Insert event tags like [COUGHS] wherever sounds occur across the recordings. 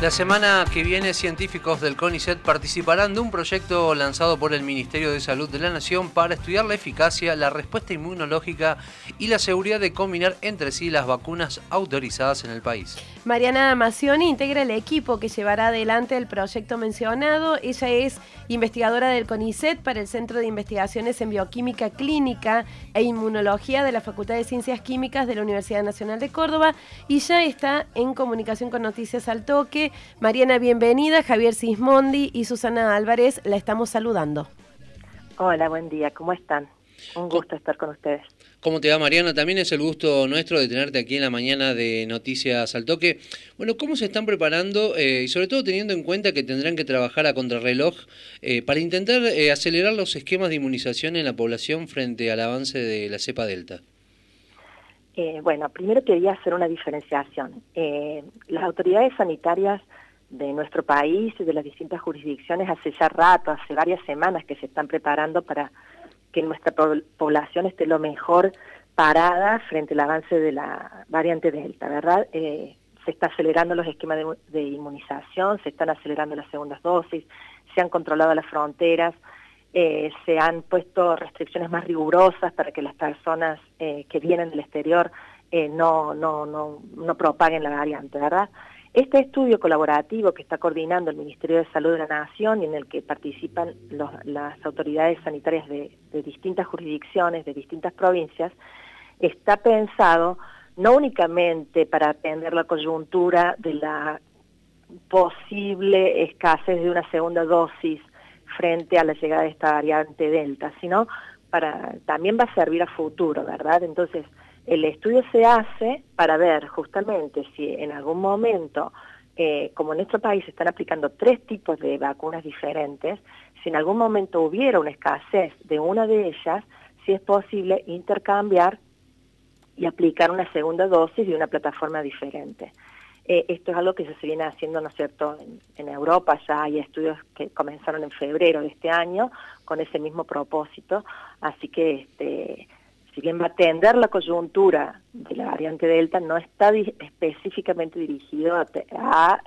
La semana que viene, científicos del CONICET participarán de un proyecto lanzado por el Ministerio de Salud de la Nación para estudiar la eficacia, la respuesta inmunológica y la seguridad de combinar entre sí las vacunas autorizadas en el país. Mariana Macioni integra el equipo que llevará adelante el proyecto mencionado. Ella es investigadora del CONICET para el Centro de Investigaciones en Bioquímica Clínica e Inmunología de la Facultad de Ciencias Químicas de la Universidad Nacional de Córdoba y ya está en comunicación con Noticias al Toque. Mariana, bienvenida. Javier Sismondi y Susana Álvarez la estamos saludando. Hola, buen día. ¿Cómo están? Un gusto estar con ustedes. ¿Cómo te va, Mariana? También es el gusto nuestro de tenerte aquí en la mañana de Noticias al Toque. Bueno, ¿cómo se están preparando eh, y sobre todo teniendo en cuenta que tendrán que trabajar a contrarreloj eh, para intentar eh, acelerar los esquemas de inmunización en la población frente al avance de la cepa Delta? Bueno, primero quería hacer una diferenciación. las autoridades sanitarias de nuestro país y de las distintas jurisdicciones hace ya rato, hace varias semanas que se están preparando para que nuestra población esté lo mejor parada frente al avance de la variante Delta, ¿verdad? Eh, se está acelerando los esquemas de, inmunización, se están acelerando las segundas dosis, se han controlado las fronteras, eh, se han puesto restricciones más rigurosas para que las personas eh, que vienen del exterior no, no, no, no propaguen la variante, ¿verdad? Este estudio colaborativo que está coordinando el Ministerio de Salud de la Nación y en el que participan las autoridades sanitarias de, distintas jurisdicciones, de distintas provincias, está pensado no únicamente para atender la coyuntura de la posible escasez de una segunda dosis frente a la llegada de esta variante Delta, sino para también va a servir a futuro, ¿verdad? Entonces, el estudio se hace para ver justamente si en algún momento, eh, como en nuestro país se están aplicando tres tipos de vacunas diferentes, si en algún momento hubiera una escasez de una de ellas, si es posible intercambiar y aplicar una segunda dosis de una plataforma diferente. Eh, esto es algo que se viene haciendo, ¿no es cierto?, en, Europa ya hay estudios que comenzaron en febrero de este año con ese mismo propósito, así que este, si bien va a atender la coyuntura de la variante Delta, no está específicamente dirigido eh, a,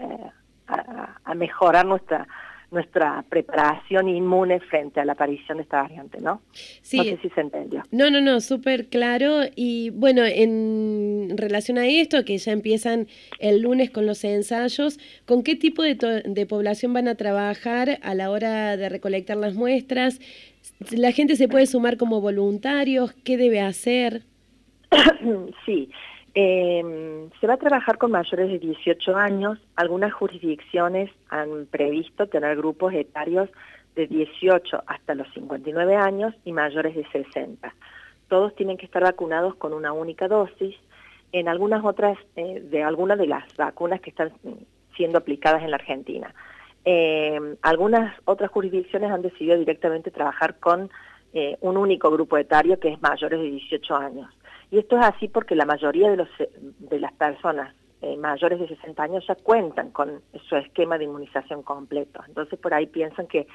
a, mejorar nuestra nuestra preparación inmune frente a la aparición de esta variante, ¿no? Sí. No sé si se entendió. No, no, no, súper claro. Y bueno, en relación a esto, que ya empiezan el lunes con los ensayos, ¿con qué tipo de, de población van a trabajar a la hora de recolectar las muestras? ¿La gente se puede sumar como voluntarios? ¿Qué debe hacer? [COUGHS] Sí, eh, se va a trabajar con mayores de 18 años. Algunas jurisdicciones han previsto tener grupos etarios de 18 hasta los 59 años y mayores de 60. Todos tienen que estar vacunados con una única dosis. En algunas otras, eh, de algunas de las vacunas que están siendo aplicadas en la Argentina. Eh, algunas otras jurisdicciones han decidido directamente trabajar con eh, un único grupo etario que es mayores de 18 años. Y esto es así porque la mayoría de, de las personas eh, mayores de 60 años ya cuentan con su esquema de inmunización completo. Entonces por ahí piensan que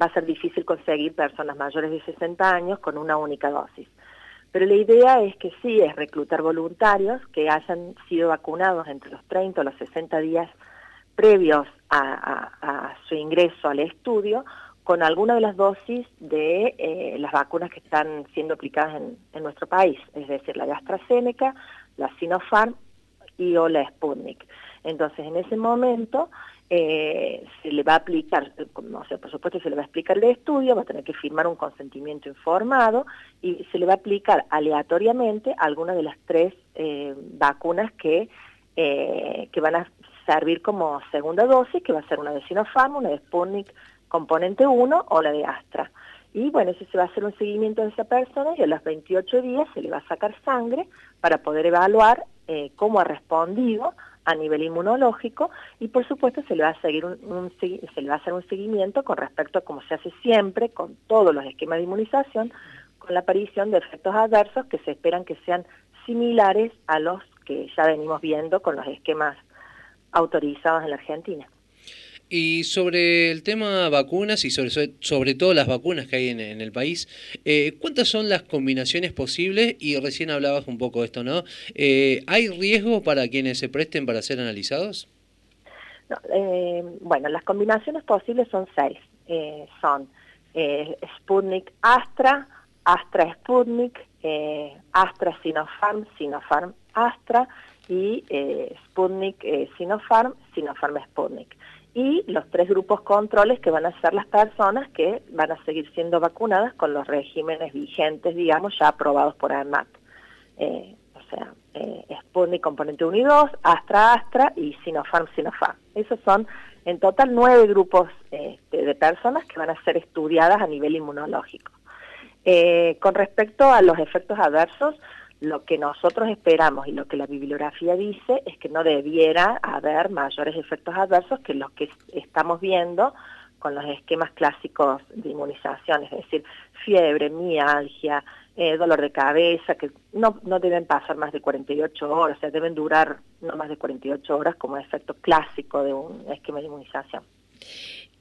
va a ser difícil conseguir personas mayores de 60 años con una única dosis. Pero la idea es que sí, es reclutar voluntarios que hayan sido vacunados entre los 30 o los 60 días previos a, su ingreso al estudio con alguna de las dosis de eh, las vacunas que están siendo aplicadas en, nuestro país, es decir, la de AstraZeneca, la Sinopharm y o la Sputnik. Entonces, en ese momento eh, se le va a aplicar, no sé, por supuesto se le va a explicar el estudio, va a tener que firmar un consentimiento informado y se le va a aplicar aleatoriamente alguna de las tres eh, vacunas que, que van a servir como segunda dosis, que va a ser una de Sinopharm, una de Sputnik componente 1 o la de Astra. Y bueno, eso se va a hacer un seguimiento de esa persona y a los 28 días se le va a sacar sangre para poder evaluar eh, cómo ha respondido a nivel inmunológico y por supuesto se le va a seguir un, se le va a hacer un seguimiento con respecto a como se hace siempre con todos los esquemas de inmunización con la aparición de efectos adversos que se esperan que sean similares a los que ya venimos viendo con los esquemas autorizados en la Argentina. Y sobre el tema vacunas y sobre, sobre todo las vacunas que hay en, el país, eh, ¿cuántas son las combinaciones posibles? Y recién hablabas un poco de esto, ¿no? Eh, ¿Hay riesgo para quienes se presten para ser analizados? bueno, las combinaciones posibles son seis. son Sputnik Astra, Astra Sputnik, Astra Sinopharm, Sinopharm Astra y Sputnik Sinopharm, Sinopharm Sputnik y los tres grupos controles que van a ser las personas que van a seguir siendo vacunadas con los regímenes vigentes, digamos, ya aprobados por AMAT. Eh, o sea, eh, Sputnik componente 1 y 2, Astra Astra y Sinopharm Sinopharm. Esos son en total nueve grupos este, de personas que van a ser estudiadas a nivel inmunológico. Eh, con respecto a los efectos adversos, lo que nosotros esperamos y lo que la bibliografía dice es que no debiera haber mayores efectos adversos que los que estamos viendo con los esquemas clásicos de inmunización, es decir, fiebre, mialgia, eh, dolor de cabeza, que no, no deben pasar más de 48 horas, o sea, deben durar no más de 48 horas como efecto clásico de un esquema de inmunización.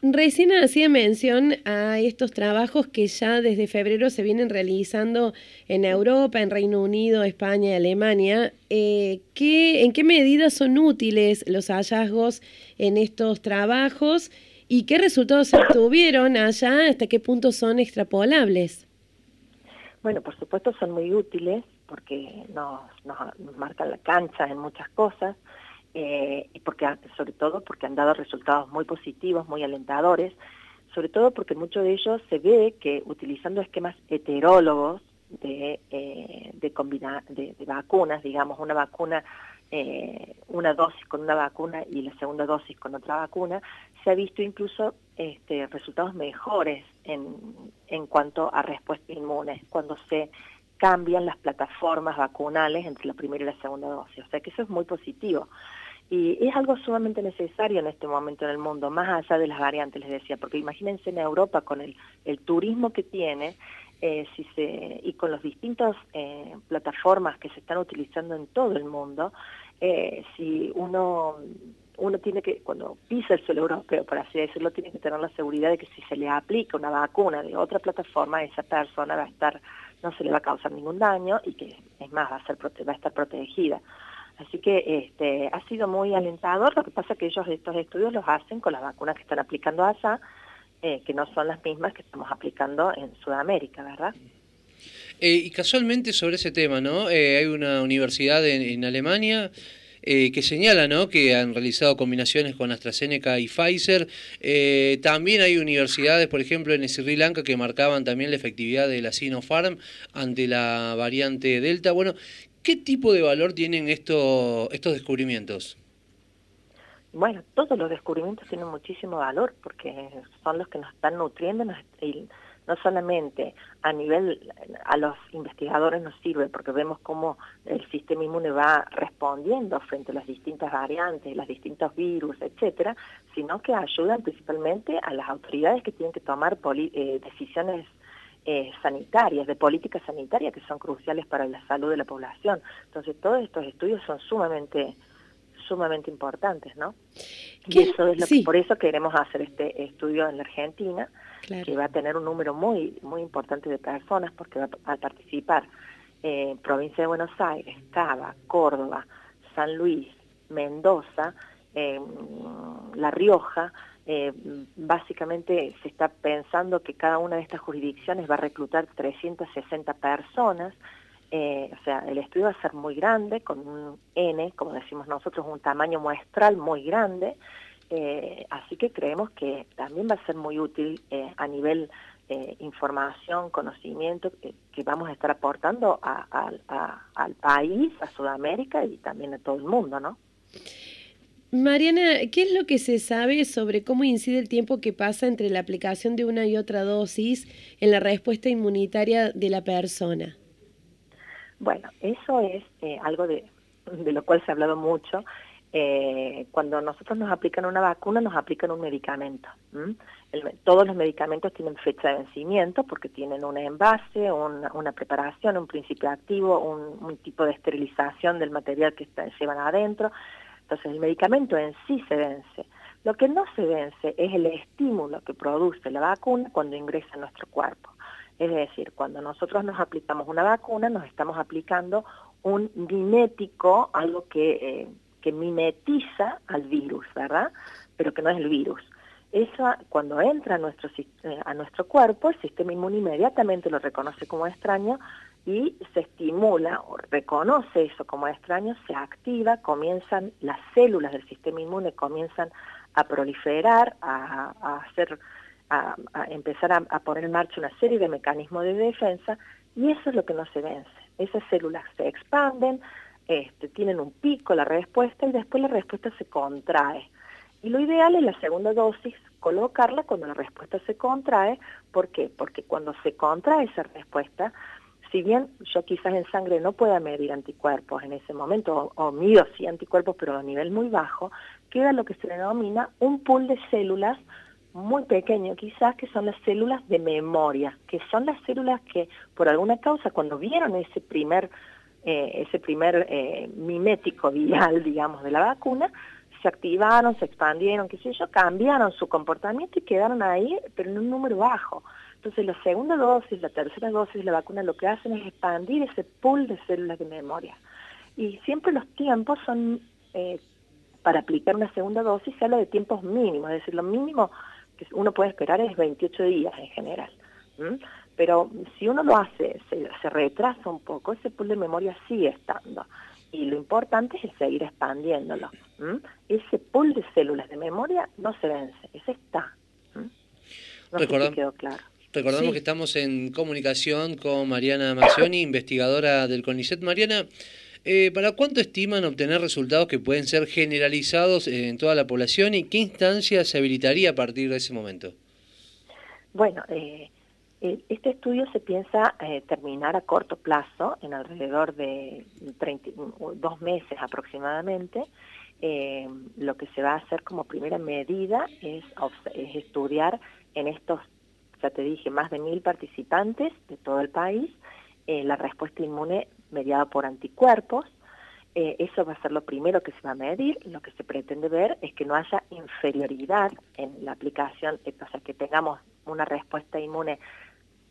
Recién hacía mención a estos trabajos que ya desde febrero se vienen realizando en Europa, en Reino Unido, España y Alemania. Eh, ¿En qué medida son útiles los hallazgos en estos trabajos y qué resultados obtuvieron allá? ¿Hasta qué punto son extrapolables? Bueno, por supuesto son muy útiles porque nos, nos marcan la cancha en muchas cosas eh, porque sobre todo porque han dado resultados muy positivos, muy alentadores, sobre todo porque muchos de ellos se ve que utilizando esquemas heterólogos de, eh, de, de, vacunas, digamos, una vacuna, eh, una dosis con una vacuna y la segunda dosis con otra vacuna, se ha visto incluso este, resultados mejores en, en cuanto a respuesta inmune, cuando se cambian las plataformas vacunales entre la primera y la segunda dosis. O sea que eso es muy positivo. Y es algo sumamente necesario en este momento en el mundo, más allá de las variantes, les decía, porque imagínense en Europa con el, turismo que tiene eh, si se, y con las distintas eh, plataformas que se están utilizando en todo el mundo, eh, si uno uno tiene que, cuando pisa el suelo europeo, por así decirlo, tiene que tener la seguridad de que si se le aplica una vacuna de otra plataforma, esa persona va a estar, no se le va a causar ningún daño y que, es más, va a, ser, va a estar protegida. Así que este, ha sido muy alentador, lo que pasa es que ellos estos estudios los hacen con las vacunas que están aplicando allá, eh, que no son las mismas que estamos aplicando en Sudamérica, ¿verdad? Eh, y casualmente sobre ese tema, ¿no? Eh, hay una universidad en, Alemania que señala ¿no? que han realizado combinaciones con AstraZeneca y Pfizer. también hay universidades, por ejemplo, en Sri Lanka que marcaban también la efectividad de la Sinopharm ante la variante Delta. Bueno, ¿Qué tipo de valor tienen estos estos descubrimientos? Bueno, todos los descubrimientos tienen muchísimo valor porque son los que nos están nutriendo y no solamente a nivel, a los investigadores nos sirve porque vemos cómo el sistema inmune va respondiendo frente a las distintas variantes, los distintos virus, etcétera, sino que ayudan principalmente a las autoridades que tienen que tomar eh, decisiones eh, sanitarias, de política sanitaria que son cruciales para la salud de la población. Entonces todos estos estudios son sumamente sumamente importantes, ¿no? Y eso es lo que, por eso queremos hacer este estudio en la Argentina, que va a tener un número muy muy importante de personas porque va a participar eh, provincia de Buenos Aires, Cava, Córdoba, San Luis, Mendoza, La Rioja, eh, básicamente se está pensando que cada una de estas jurisdicciones va a reclutar 360 personas, eh, o sea, el estudio va a ser muy grande, con un N, como decimos nosotros, un tamaño muestral muy grande, eh, así que creemos que también va a ser muy útil a nivel información, conocimiento que, vamos a estar aportando al país, a Sudamérica y también a todo el mundo, ¿no? Mariana, ¿qué es lo que se sabe sobre cómo incide el tiempo que pasa entre la aplicación de una y otra dosis en la respuesta inmunitaria de la persona? Bueno, eso es eh, algo de, lo cual se ha hablado mucho. Eh, cuando nosotros nos aplican una vacuna, nos aplican un medicamento. todos los medicamentos tienen fecha de vencimiento porque tienen un envase, una, preparación, un principio activo, un, tipo de esterilización del material que está, llevan adentro. Entonces el medicamento en sí se vence. Lo que no se vence es el estímulo que produce la vacuna cuando ingresa a nuestro cuerpo. Es decir, cuando nosotros nos aplicamos una vacuna, nos estamos aplicando un mimético, algo que, eh, que mimetiza al virus, ¿verdad? Pero que no es el virus. Eso, cuando entra a nuestro, eh, a nuestro cuerpo, el sistema inmune inmediatamente lo reconoce como extraño y se estimula o reconoce eso como extraño, se activa, comienzan las células del sistema inmune, comienzan a proliferar, a, hacer, a, empezar a, poner en marcha una serie de mecanismos de defensa y eso es lo que no se vence. Esas células se expanden, este, tienen un pico la respuesta y después la respuesta se contrae. Y lo ideal es la segunda dosis colocarla cuando la respuesta se contrae. ¿Por qué? Porque cuando se contrae esa respuesta, si bien yo quizás en sangre no pueda medir anticuerpos en ese momento, o, mido sí anticuerpos, pero a nivel muy bajo, queda lo que se denomina un pool de células muy pequeño quizás, que son las células de memoria, que son las células que por alguna causa cuando vieron ese primer, eh, ese primer eh, mimético viral, [LAUGHS] digamos, de la vacuna, se activaron, se expandieron, qué sé yo, cambiaron su comportamiento y quedaron ahí, pero en un número bajo. Entonces la segunda dosis, la tercera dosis de la vacuna lo que hacen es expandir ese pool de células de memoria. Y siempre los tiempos son, eh, para aplicar una segunda dosis, se habla de tiempos mínimos, es decir, lo mínimo que uno puede esperar es 28 días en general. Pero si uno lo hace, se, retrasa un poco, ese pool de memoria sigue estando. Y lo importante es seguir expandiéndolo. Ese pool de células de memoria no se vence, ese está. No sé si quedó claro. Recordamos que estamos en comunicación con Mariana Macioni, investigadora del CONICET. Mariana, eh, ¿Para cuánto estiman obtener resultados que pueden ser generalizados en toda la población y qué instancia se habilitaría a partir de ese momento? Bueno, eh, este estudio se piensa eh, terminar a corto plazo, en alrededor de dos meses aproximadamente. lo que se va a hacer como primera medida es, es estudiar en estos, ya te dije, más de mil participantes de todo el país, la respuesta inmune mediada por anticuerpos. Eh, eso va a ser lo primero que se va a medir. Lo que se pretende ver es que no haya inferioridad en la aplicación, eh, o sea, que tengamos una respuesta inmune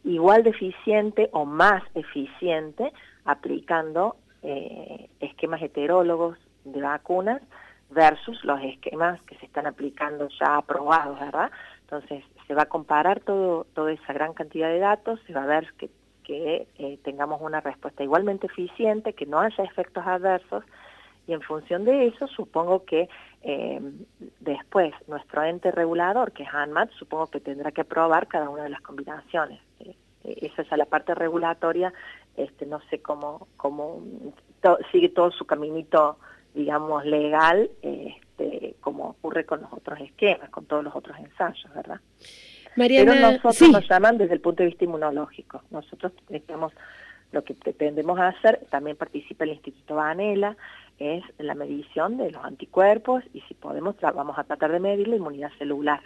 igual de eficiente o más eficiente aplicando eh, esquemas heterólogos de vacunas versus los esquemas que se están aplicando ya aprobados, ¿verdad? Entonces, se va a comparar todo, toda esa gran cantidad de datos, se va a ver que eh, tengamos una respuesta igualmente eficiente, que no haya efectos adversos y en función de eso supongo que eh, después nuestro ente regulador, que es ANMAT, supongo que tendrá que aprobar cada una de las combinaciones. Eh, esa es la parte regulatoria, este, no sé cómo, cómo sigue todo su caminito, digamos, legal, este, como ocurre con los otros esquemas, con todos los otros ensayos, ¿verdad? Pero nosotros nos llaman desde el punto de vista inmunológico. Nosotros estamos, lo que pretendemos hacer, también participa el Instituto Vanela, es la medición de los anticuerpos y si podemos vamos a tratar de medir la inmunidad celular.